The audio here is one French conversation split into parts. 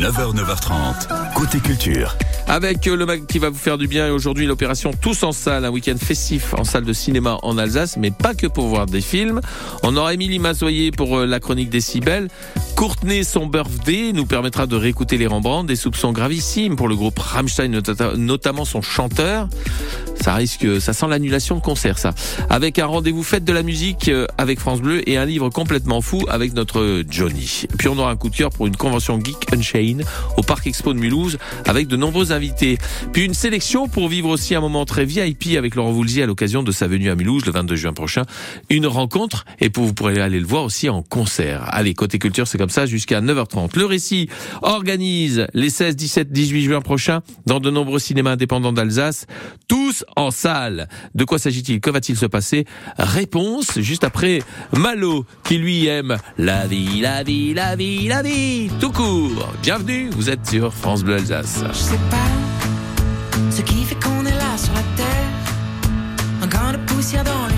9h, 9h30, côté culture. Avec euh, le mag qui va vous faire du bien et aujourd'hui l'opération Tous en salle, un week-end festif en salle de cinéma en Alsace, mais pas que pour voir des films. On aura Émilie Mazoyer pour euh, la chronique des Cybelles. Courtenay, son birthday, nous permettra de réécouter les Rembrandt, des soupçons gravissimes pour le groupe Rammstein, notamment son chanteur. Ça risque, ça sent l'annulation de concert, ça. Avec un rendez-vous fête de la musique euh, avec France Bleu et un livre complètement fou avec notre Johnny. Puis on aura un coup de cœur pour une convention Geek Unchained au Parc Expo de Mulhouse avec de nombreux invités. Puis une sélection pour vivre aussi un moment très VIP avec Laurent Voulzy à l'occasion de sa venue à Mulhouse le 22 juin prochain. Une rencontre et pour vous pourrez aller le voir aussi en concert. Allez, côté culture, c'est comme ça jusqu'à 9h30. Le récit organise les 16, 17, 18 juin prochains dans de nombreux cinémas indépendants d'Alsace. Tous en salle. De quoi s'agit-il? Que va-t-il se passer? Réponse juste après Malo qui lui aime la vie, la vie, la vie, la vie, tout court. Bienvenue, vous êtes sur France Bleu Alsace. Je sais pas ce qui fait qu'on est là sur la terre, un grain de poussière dans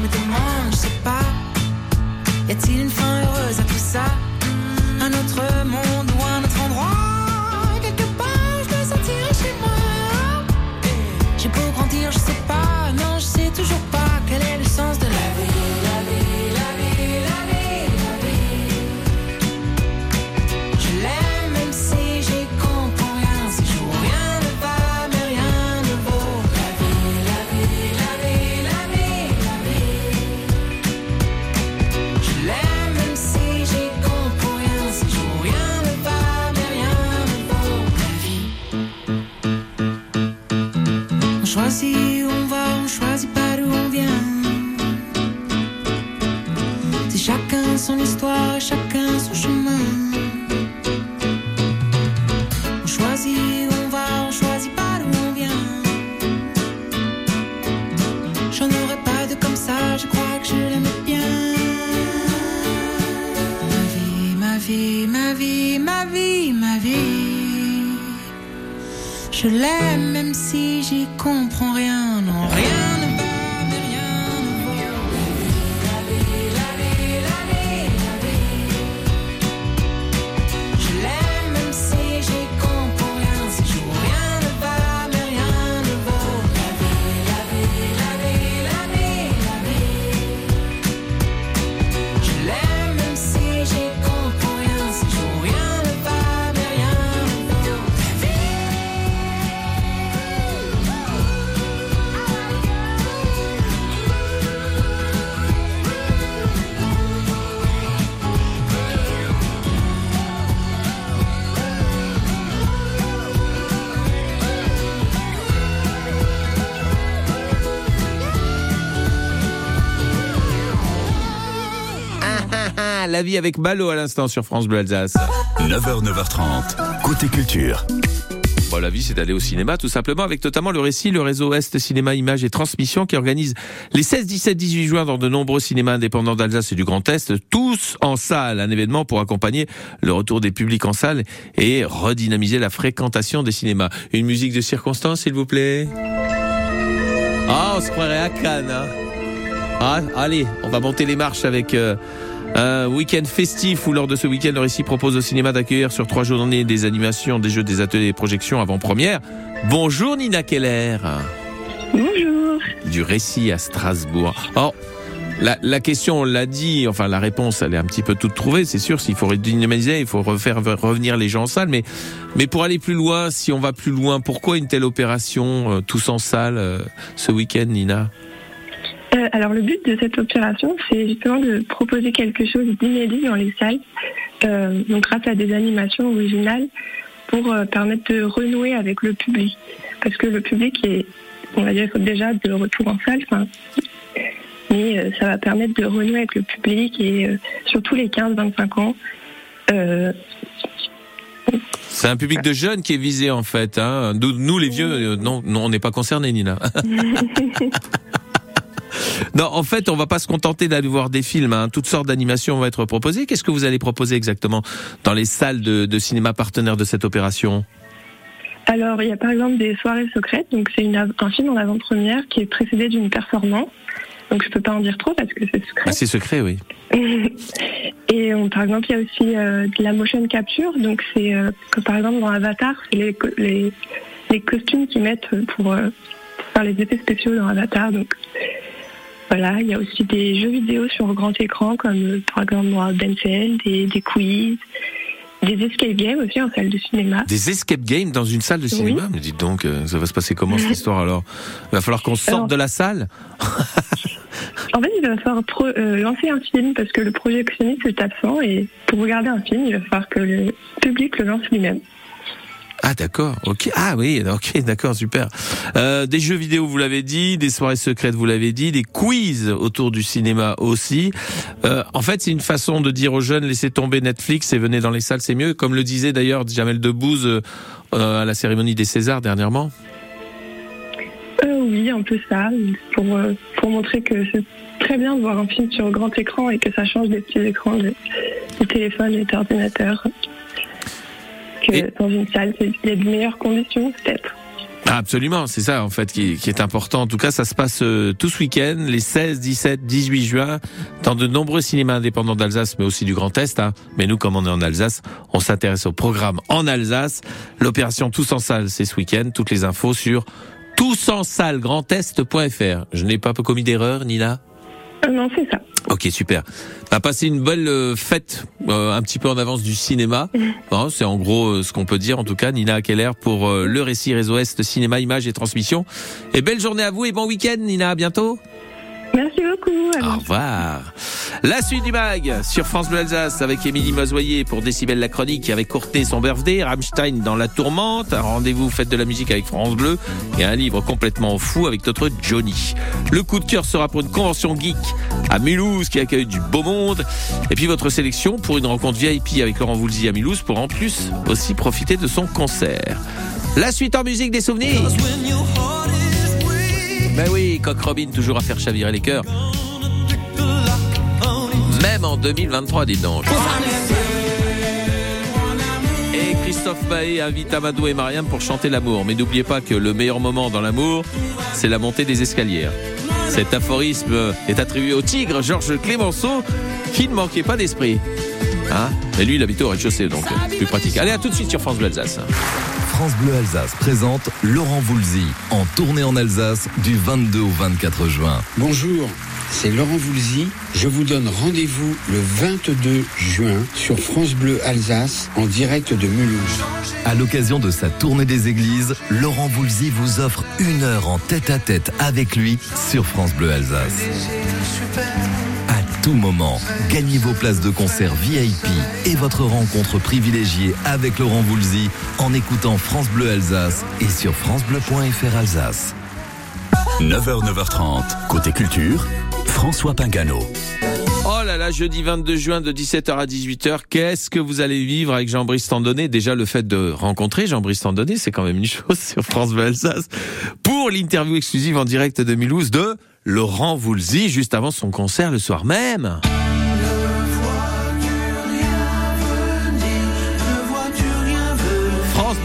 me demande, je sais pas. Y a-t-il une Je l'aime même si j'y comprends rien, non, rien la vie avec Malo à l'instant sur France Bleu Alsace. 9h, 9h30, côté culture. Bon, la vie, c'est d'aller au cinéma, tout simplement, avec notamment le récit, le réseau Est Cinéma Images et Transmission, qui organise les 16, 17, 18 juin dans de nombreux cinémas indépendants d'Alsace et du Grand Est, tous en salle. Un événement pour accompagner le retour des publics en salle et redynamiser la fréquentation des cinémas. Une musique de circonstance, s'il vous plaît. Ah, on se croirait à Cannes, hein. Ah, allez, on va monter les marches avec euh, un week-end festif où lors de ce week-end, le récit propose au cinéma d'accueillir sur trois journées des animations, des jeux, des ateliers, des projections avant-première. Bonjour Nina Keller. Bonjour. du récit à Strasbourg. Alors, la, la question, on l'a dit, enfin la réponse, elle est un petit peu toute trouvée, c'est sûr. S'il faut redynamiser, il faut refaire revenir les gens en salle. Mais, mais pour aller plus loin, si on va plus loin, pourquoi une telle opération, euh, tous en salle, euh, ce week-end, Nina? Euh, alors le but de cette opération, c'est justement de proposer quelque chose d'inédit dans les salles, euh, donc grâce à des animations originales pour euh, permettre de renouer avec le public. Parce que le public est, on va dire, déjà de retour en salle, mais euh, ça va permettre de renouer avec le public et euh, surtout les 15-25 ans. Euh, C'est un public de jeunes qui est visé en fait. Hein. Nous, nous, les vieux, non, non, on n'est pas concernés, Nina. non, en fait, on va pas se contenter d'aller voir des films. Hein. Toutes sortes d'animations vont être proposées. Qu'est-ce que vous allez proposer exactement dans les salles de, de cinéma partenaires de cette opération? Alors, il y a par exemple des soirées secrètes. Donc, c'est un film en avant-première qui est précédé d'une performance. Donc, je peux pas en dire trop parce que c'est secret. ah, C'est secret, oui. Et on- par exemple, il y a aussi euh, de la motion capture. Donc, c'est euh, que par exemple dans Avatar, c'est les, co- les, les costumes qu'ils mettent pour, euh, pour faire les effets spéciaux dans Avatar. Donc, voilà, il y a aussi des jeux vidéo sur grand écran comme euh, par exemple Denzel, des, des quiz, des escape games aussi en salle de cinéma. Des escape games dans une salle de cinéma? Mais dites donc, euh, ça va se passer comment cette histoire alors? Il va falloir qu'on sorte Alors- de la salle? En fait, il va falloir pro- euh, lancer un film parce que le projectionniste est absent et pour regarder un film, il va falloir que le public le lance lui-même. Ah d'accord, ok. Ah oui, ok, d'accord, super. Euh, des jeux vidéo, vous l'avez dit, des soirées secrètes, vous l'avez dit, des quiz autour du cinéma aussi. Euh, en fait, c'est une façon de dire aux jeunes laissez tomber Netflix et venez dans les salles, c'est mieux. Comme le disait d'ailleurs Jamel Debbouze euh, à la cérémonie des Césars dernièrement. Euh, oui, un peu ça, pour, euh, pour montrer que c'est très bien de voir un film sur grand écran et que ça change des petits écrans de, de téléphone et d'ordinateur. Que Et- dans une salle, il y a de meilleures conditions peut-être. Absolument, c'est ça en fait qui, qui est important. En tout cas, ça se passe euh, tout ce week-end, les 16, 17, 18 juin, dans de nombreux cinémas indépendants d'Alsace, mais aussi du Grand Est. Hein. Mais nous, comme on est en Alsace, on s'intéresse au programme en Alsace. L'opération Tous en salle, c'est ce week-end. Toutes les infos sur tousenssallegrandest.fr. Je n'ai pas commis d'erreur, Nina? Non, c'est ça. Ok, super. Bah, passez une belle euh, fête, euh, un petit peu en avance du cinéma. Hein, c'est en gros euh, ce qu'on peut dire, en tout cas. Nina Keller pour euh, le récit Réseau Est, cinéma, images et transmission. Et belle journée à vous et bon week-end, Nina. À bientôt. Merci beaucoup. Au revoir. La suite du mag sur France Bleu Alsace avec Émilie Mazoyer pour Décibel la chronique avec Courtenay son birthday, Rammstein dans la tourmente, un rendez-vous fête de la musique avec France Bleu et un livre complètement fou avec notre Johnny. Le coup de cœur sera pour une convention geek à Mulhouse qui accueille du beau monde et puis votre sélection pour une rencontre VIP avec Laurent Voulzy à Mulhouse pour en plus aussi profiter de son concert. La suite en musique des souvenirs. Ben oui, Coq Robin toujours à faire chavirer les cœurs. Même en 2023, dis donc. Et Christophe Maé invite Amadou et Mariam pour chanter l'amour. Mais n'oubliez pas que le meilleur moment dans l'amour, c'est la montée des escaliers. Cet aphorisme est attribué au tigre Georges Clémenceau, qui ne manquait pas d'esprit. Hein? Lui, il habitait au rez-de-chaussée, donc euh, plus pratique. Allez, à tout de suite sur France Bleu Alsace. France Bleu Alsace présente Laurent Voulzy en tournée en Alsace du 22 au 24 juin. Bonjour, c'est Laurent Voulzy. Je vous donne rendez-vous le 22 juin sur France Bleu Alsace en direct de Mulhouse. À l'occasion de sa tournée des églises, Laurent Voulzy vous offre une heure en tête-à-tête avec lui sur France Bleu Alsace. À tout moment, gagnez vos places de concert VIP et votre rencontre privilégiée avec Laurent Voulzy en écoutant France Bleu Alsace et sur francebleu.fr Alsace. 9h, 9h30, côté culture, François Pingano. Oh là là, jeudi 22 juin de 17h à 18h, qu'est-ce que vous allez vivre avec Jean-Brice Tandonnet? Déjà, le fait de rencontrer Jean-Brice Tandonnet, c'est quand même une chose sur France Bleu Alsace. Pour l'interview exclusive en direct de Mulhouse de Laurent Voulzy, juste avant son concert le soir même.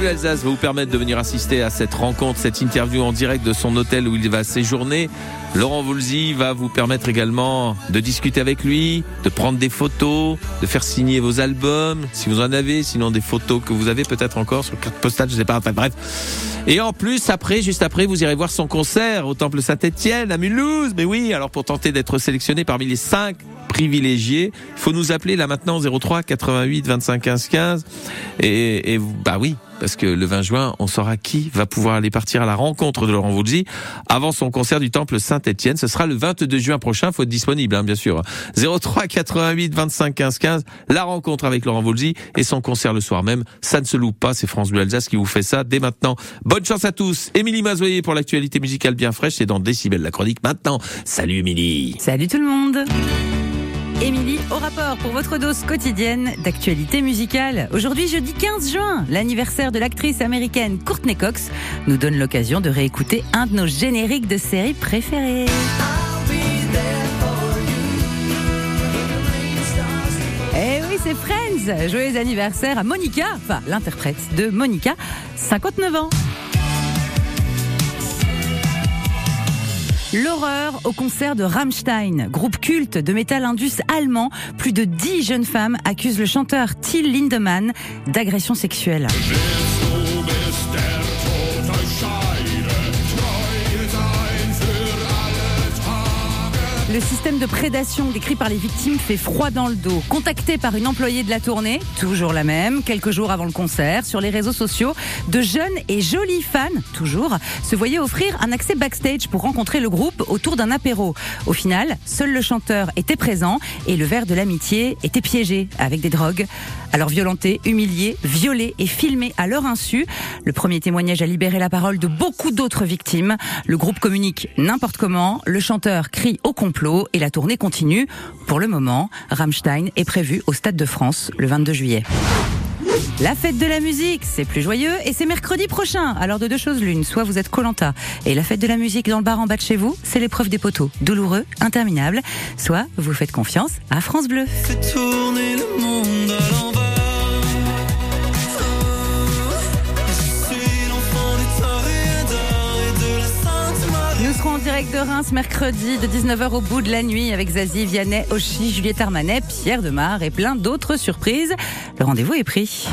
France Bleu Bleu Alsace va vous permettre de venir assister à cette rencontre, cette interview en direct de son hôtel où il va séjourner. Laurent Voulzy va vous permettre également de discuter avec lui, de prendre des photos, de faire signer vos albums, si vous en avez, sinon des photos que vous avez peut-être encore sur carte postale, je sais pas, enfin bref. Et en plus, après, juste après, vous irez voir son concert au Temple Saint-Étienne à Mulhouse. Mais oui, alors pour tenter d'être sélectionné parmi les cinq privilégiés, il faut nous appeler là maintenant 03 88 25 15 15. Et, et bah oui, parce que le 20 juin, on saura qui va pouvoir aller partir à la rencontre de Laurent Voulzy avant son concert du Temple Saint-Étienne. Ce sera le 22 juin prochain, faut être disponible, hein, bien sûr. 03 88 25 15 15, la rencontre avec Laurent Voulzy et son concert le soir même. Ça ne se loupe pas, c'est France Bleu Alsace qui vous fait ça dès maintenant. Bonne chance à tous. Émilie Mazoyer pour l'actualité musicale bien fraîche, c'est dans Décibel la chronique maintenant. Salut Émilie. Salut tout le monde Émilie, au rapport pour votre dose quotidienne d'actualité musicale. Aujourd'hui, jeudi 15 juin, l'anniversaire de l'actrice américaine Courtney Cox nous donne l'occasion de réécouter un de nos génériques de série préférés. Eh oui, c'est Friends. Joyeux anniversaire à Monica, enfin l'interprète de Monica, 59 ans. L'horreur au concert de Rammstein, groupe culte de métal indus allemand. Plus de 10 jeunes femmes accusent le chanteur Till Lindemann d'agression sexuelle. Le système de prédation décrit par les victimes fait froid dans le dos. Contacté par une employée de la tournée, toujours la même, quelques jours avant le concert, sur les réseaux sociaux, de jeunes et jolis fans, toujours, se voyaient offrir un accès backstage pour rencontrer le groupe autour d'un apéro. Au final, seul le chanteur était présent et le verre de l'amitié était piégé avec des drogues. Alors violenté, humilié, violé et filmé à leur insu, le premier témoignage a libéré la parole de beaucoup d'autres victimes. Le groupe communique n'importe comment, le chanteur crie au complot et la tournée continue. Pour le moment, Rammstein est prévu au Stade de France le 22 juillet. La fête de la musique, c'est plus joyeux et c'est mercredi prochain. Alors de deux choses l'une, soit vous êtes Colanta et la fête de la musique dans le bar en bas de chez vous, c'est l'épreuve des poteaux, douloureux, interminable, soit vous faites confiance à France Bleu. Direct de Reims mercredi de 19h au bout de la nuit avec Zazie, Vianney, Oshi, Juliette Armanet, Pierre Demar et plein d'autres surprises. Le rendez-vous est pris.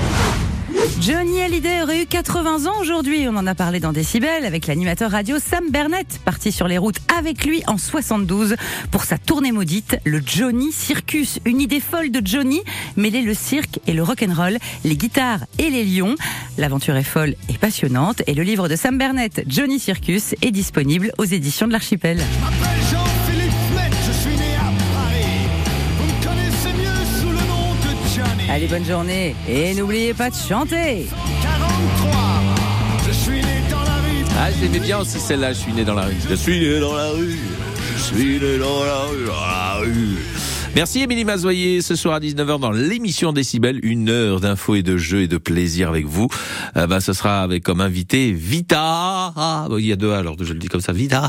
Johnny Hallyday aurait eu 80 ans aujourd'hui. On en a parlé dans Décibel avec l'animateur radio Sam Bernett, parti sur les routes avec lui en 72 pour sa tournée maudite, le Johnny Circus. Une idée folle de Johnny, mêler le cirque et le rock'n'roll, les guitares et les lions. L'aventure est folle et passionnante et le livre de Sam Bernett, Johnny Circus, est disponible aux éditions de l'Archipel. Allez, bonne journée et n'oubliez pas de chanter 43, je suis né dans la rue. Ah, je l'aimais bien aussi celle-là, je suis né dans la rue. Je suis né dans la rue, je suis né dans la rue, dans la rue. Merci Émilie Mazoyer, ce soir à 19h dans l'émission Décibel, une heure d'infos et de jeux et de plaisir avec vous. Euh, bah, ce sera avec comme invité Vita, ah, bon, il y a deux A, alors je le dis comme ça, Vita,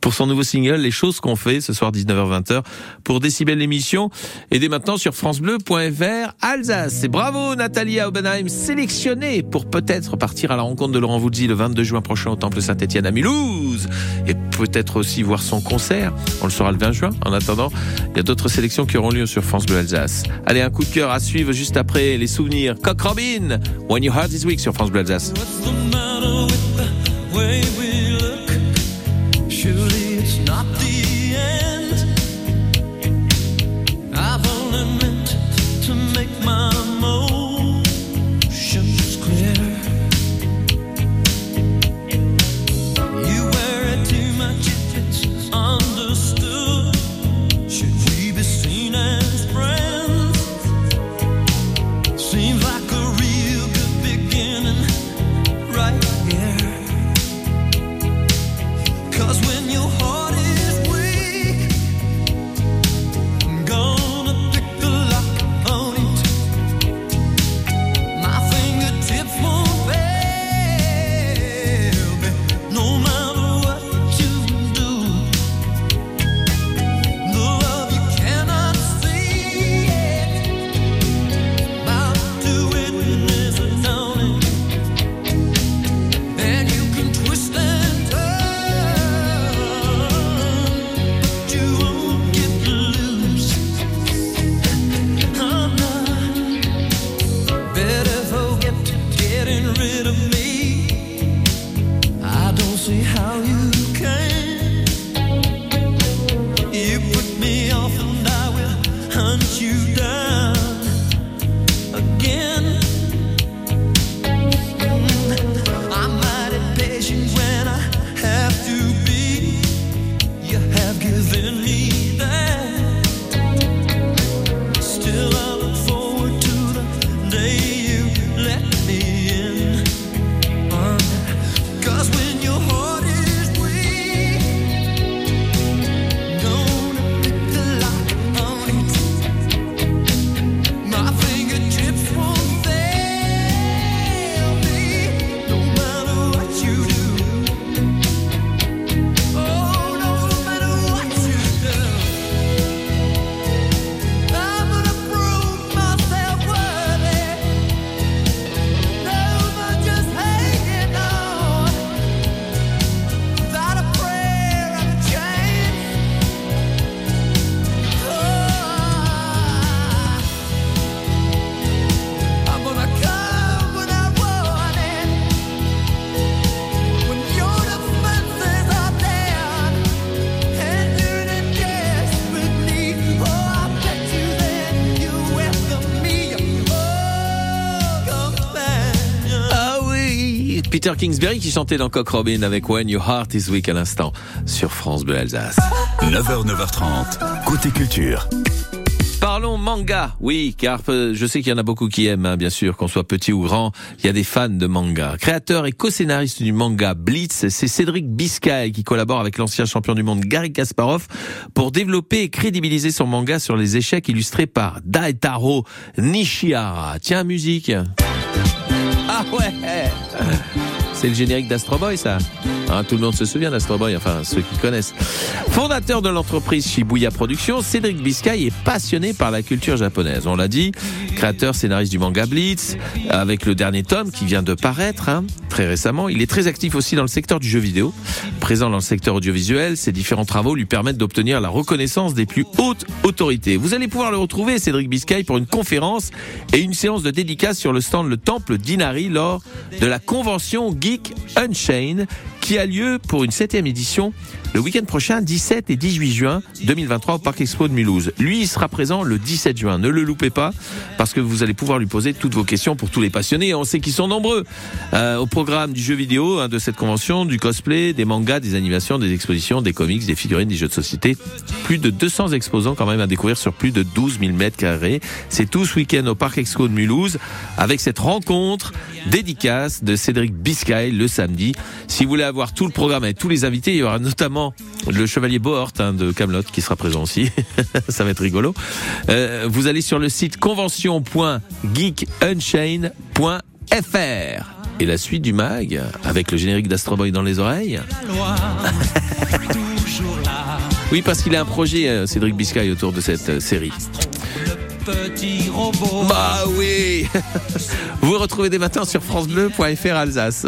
pour son nouveau single, Les choses qu'on fait, ce soir 19h-20h, pour Décibel l'émission, et dès maintenant sur francebleu.fr Alsace. Et bravo Nathalie Aubenheim, sélectionnée pour peut-être partir à la rencontre de Laurent Voulzy le 22 juin prochain au Temple Saint-Étienne à Mulhouse, et peut-être aussi voir son concert, on le saura le 20 juin. En attendant, il y a d'autres sélections qui auront lieu sur France Bleu Alsace. Allez, un coup de cœur à suivre juste après les souvenirs. Coq Robin, When You Heard This Week sur France Bleu Alsace. Peter Kingsbury qui chantait dans Cock Robin avec When Your Heart Is Weak à l'instant sur France Bleu Alsace. 9h, 9h30, côté culture. Parlons manga, oui, car euh, je sais qu'il y en a beaucoup qui aiment, hein, bien sûr, qu'on soit petit ou grand, il y a des fans de manga. Créateur et co-scénariste du manga Blitz, c'est Cédric Biscay qui collabore avec l'ancien champion du monde Gary Kasparov pour développer et crédibiliser son manga sur les échecs illustrés par Daetaro Nishihara. Tiens, musique. Ah ouais C'est le générique d'Astro Boy, ça Hein, tout le monde se souvient d'Astro Boy, enfin ceux qui connaissent. Fondateur de l'entreprise Shibuya Productions, Cédric Biscay est passionné par la culture japonaise. On l'a dit, créateur, scénariste du manga Blitz, avec le dernier tome qui vient de paraître hein, très récemment. Il est très actif aussi dans le secteur du jeu vidéo. Présent dans le secteur audiovisuel, ses différents travaux lui permettent d'obtenir la reconnaissance des plus hautes autorités. Vous allez pouvoir le retrouver, Cédric Biscay, pour une conférence et une séance de dédicace sur le stand Le Temple d'Inari lors de la convention Geek Unchained qui a lieu pour une septième édition le week-end prochain, 17 et 18 juin 2023 au Parc Expo de Mulhouse. Lui, il sera présent le 17 juin. Ne le loupez pas parce que vous allez pouvoir lui poser toutes vos questions pour tous les passionnés. Et on sait qu'ils sont nombreux. Euh, au programme du jeu vidéo hein, de cette convention, du cosplay, des mangas, des animations, des expositions, des comics, des figurines, des jeux de société. Plus de 200 exposants quand même à découvrir sur plus de 12 000 mètres carrés. C'est tout ce week-end au Parc Expo de Mulhouse avec cette rencontre dédicace de Cédric Biscay le samedi. Si vous voulez avoir tout le programme avec tous les invités, il y aura notamment le chevalier Bohort hein, de Camelot qui sera présent aussi. Ça va être rigolo. Euh, vous allez sur le site convention.geekunchain.fr et la suite du mag avec le générique d'Astro Boy dans les oreilles. oui, parce qu'il a un projet, euh, Cédric Biscay, autour de cette euh, série. Bah oui Vous retrouvez des matins sur francebleu.fr Alsace.